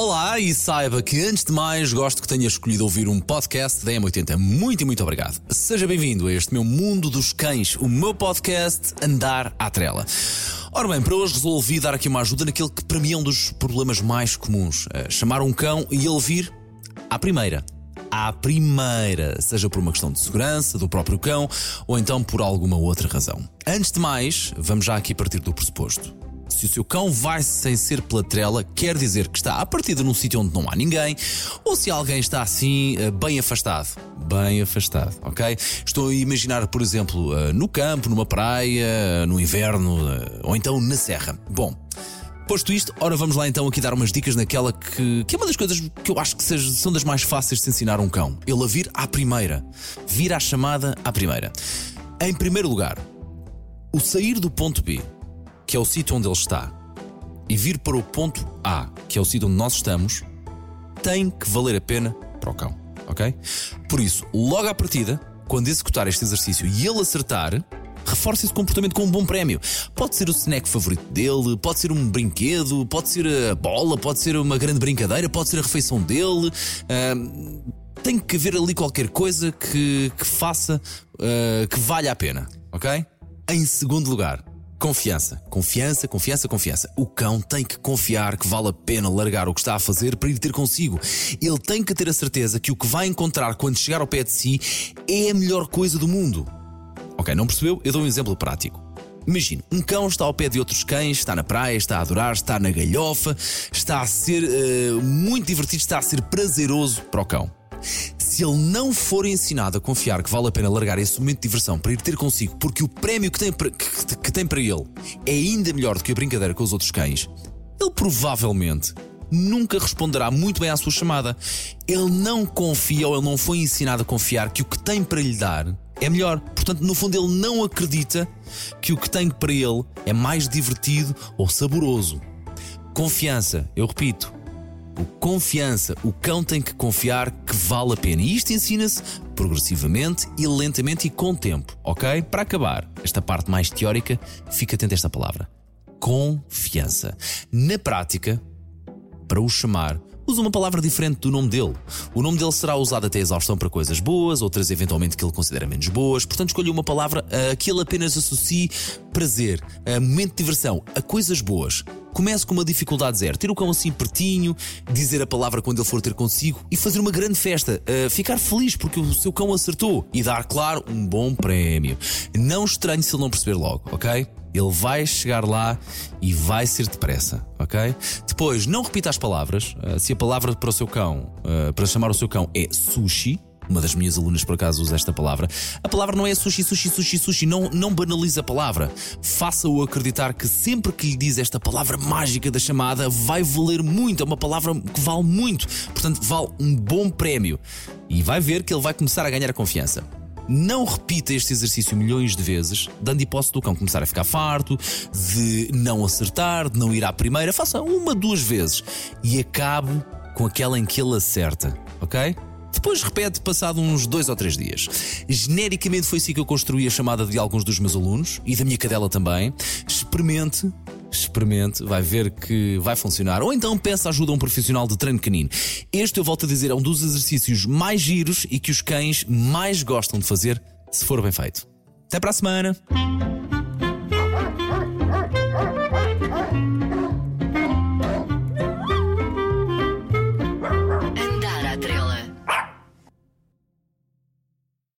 Olá e saiba que antes de mais gosto que tenha escolhido ouvir um podcast da M80. Muito e muito obrigado. Seja bem-vindo a este meu mundo dos cães, o meu podcast Andar à Trela. Ora bem, para hoje resolvi dar aqui uma ajuda naquele que para mim é um dos problemas mais comuns: é chamar um cão e ele vir à primeira. À primeira, seja por uma questão de segurança do próprio cão ou então por alguma outra razão. Antes de mais, vamos já aqui partir do pressuposto se o seu cão vai sem ser pela trela, quer dizer que está a partir de num sítio onde não há ninguém, ou se alguém está assim, eh, bem afastado. Bem afastado, ok? Estou a imaginar, por exemplo, eh, no campo, numa praia, no inverno, eh, ou então na serra. Bom. Posto isto, ora vamos lá então aqui dar umas dicas naquela que, que é uma das coisas que eu acho que seja, são das mais fáceis de ensinar um cão. Ele a vir à primeira. Vir à chamada à primeira. Em primeiro lugar, o sair do ponto B que é o sítio onde ele está, e vir para o ponto A, que é o sítio onde nós estamos, tem que valer a pena para o cão, ok? Por isso, logo à partida, quando executar este exercício e ele acertar, reforce esse comportamento com um bom prémio. Pode ser o snack favorito dele, pode ser um brinquedo, pode ser a bola, pode ser uma grande brincadeira, pode ser a refeição dele. Uh, tem que haver ali qualquer coisa que, que faça uh, que valha a pena, ok? Em segundo lugar, Confiança, confiança, confiança, confiança. O cão tem que confiar que vale a pena largar o que está a fazer para ir ter consigo. Ele tem que ter a certeza que o que vai encontrar quando chegar ao pé de si é a melhor coisa do mundo. Ok, não percebeu? Eu dou um exemplo prático. Imagine, um cão está ao pé de outros cães, está na praia, está a adorar, está na galhofa, está a ser uh, muito divertido, está a ser prazeroso para o cão. Se ele não for ensinado a confiar que vale a pena largar esse momento de diversão para ir ter consigo, porque o prémio que tem para, que, que tem para ele é ainda melhor do que a brincadeira com os outros cães, ele provavelmente nunca responderá muito bem à sua chamada. Ele não confia ou ele não foi ensinado a confiar que o que tem para lhe dar é melhor. Portanto, no fundo, ele não acredita que o que tem para ele é mais divertido ou saboroso. Confiança, eu repito, o confiança. O cão tem que confiar que vale a pena. E isto ensina-se progressivamente e lentamente e com tempo, ok? Para acabar, esta parte mais teórica, fica atento a esta palavra: confiança. Na prática, para o chamar, usa uma palavra diferente do nome dele. O nome dele será usado até exaustão para coisas boas, outras eventualmente que ele considera menos boas. Portanto, escolha uma palavra a que ele apenas associe prazer, a momento de diversão, a coisas boas. Comece com uma dificuldade zero. Ter o cão assim pertinho, dizer a palavra quando ele for ter consigo e fazer uma grande festa. Uh, ficar feliz porque o seu cão acertou e dar, claro, um bom prémio. Não estranhe se ele não perceber logo, ok? Ele vai chegar lá e vai ser depressa, ok? Depois, não repita as palavras. Uh, se a palavra para o seu cão, uh, para chamar o seu cão é sushi, uma das minhas alunas por acaso usa esta palavra. A palavra não é sushi, sushi, sushi, sushi. Não, não banalize a palavra. Faça-o acreditar que sempre que lhe diz esta palavra mágica da chamada, vai valer muito. É uma palavra que vale muito. Portanto, vale um bom prémio. E vai ver que ele vai começar a ganhar a confiança. Não repita este exercício milhões de vezes, dando hipótese do cão começar a ficar farto, de não acertar, de não ir à primeira. Faça uma, duas vezes e acabe com aquela em que ele acerta, ok? Depois repete passado uns dois ou três dias. Genericamente foi assim que eu construí a chamada de alguns dos meus alunos e da minha cadela também. Experimente, experimente, vai ver que vai funcionar. Ou então peça ajuda a um profissional de treino canino. Este, eu volto a dizer, é um dos exercícios mais giros e que os cães mais gostam de fazer se for bem feito. Até para a semana!